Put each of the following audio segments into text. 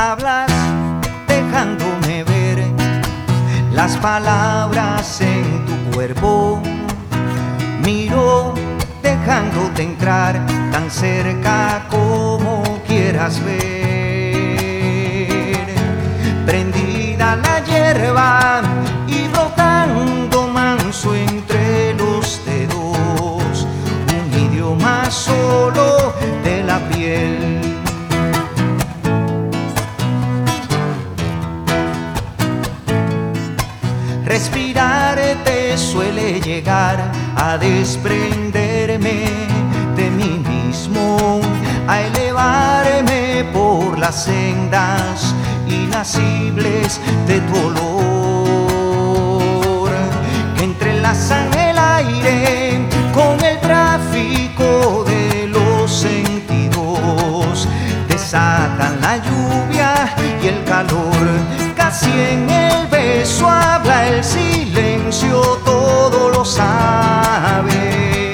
Hablas dejándome ver las palabras en tu cuerpo. Miro dejándote entrar tan cerca como quieras ver. Prendida la hierba y brotando manso entre los dedos, un idioma solo Respirar te suele llegar a desprenderme de mí mismo, a elevarme por las sendas inasibles de tu olor, que entrelazan el aire con el tráfico de los sentidos, desatan la lluvia y el calor, casi en el beso habla el silencio, todo lo sabe.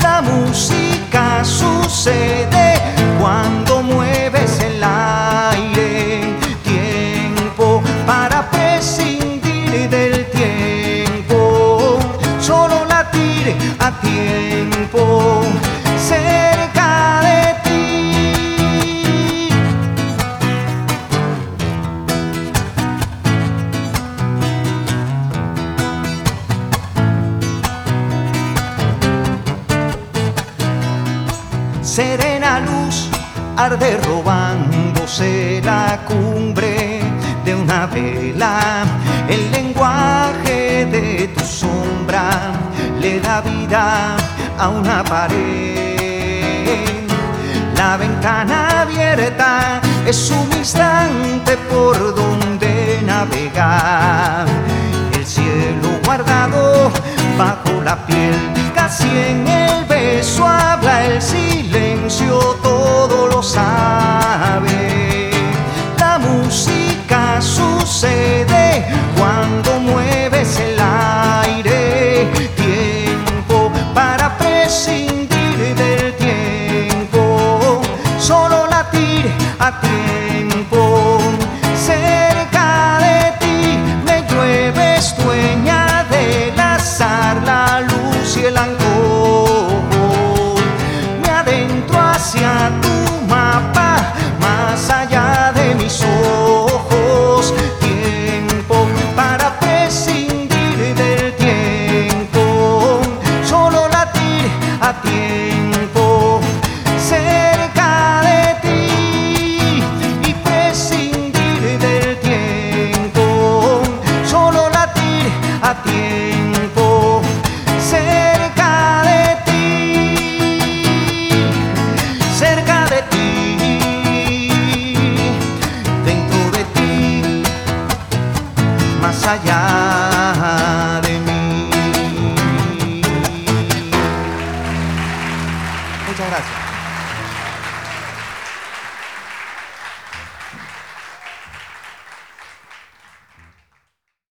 La música sucede cuando mueves el aire. Tiempo para prescindir del tiempo. Solo latir a tiempo. Serena luz arde robándose la cumbre de una vela. El lenguaje de tu sombra le da vida a una pared. La ventana abierta es un instante por donde navegar. El cielo guardado bajo la piel, casi en el beso habla el silencio, latir allá